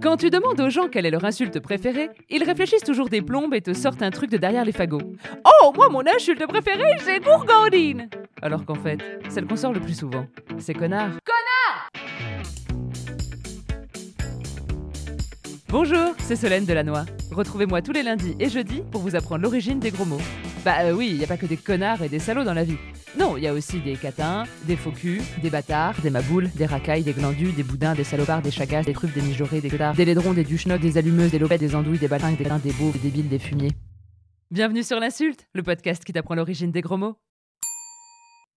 Quand tu demandes aux gens quelle est leur insulte préférée, ils réfléchissent toujours des plombes et te sortent un truc de derrière les fagots. Oh, moi, mon insulte préférée, c'est gourgandine Alors qu'en fait, celle qu'on sort le plus souvent, c'est connard. Bonjour, c'est Solène Delannoy. Retrouvez-moi tous les lundis et jeudis pour vous apprendre l'origine des gros mots. Bah euh, oui, il n'y a pas que des connards et des salauds dans la vie. Non, il y a aussi des catins, des faux culs, des bâtards, des maboules, des racailles, des glandus, des boudins, des salopards, des chagasses, des truffes, des mijaurés, des clôtards, des laidrons, des duchenocs, des allumeuses, des lopettes, des andouilles, des baltringues, des reins, des beaux, des débiles, des fumiers. Bienvenue sur l'insulte, le podcast qui t'apprend l'origine des gros mots.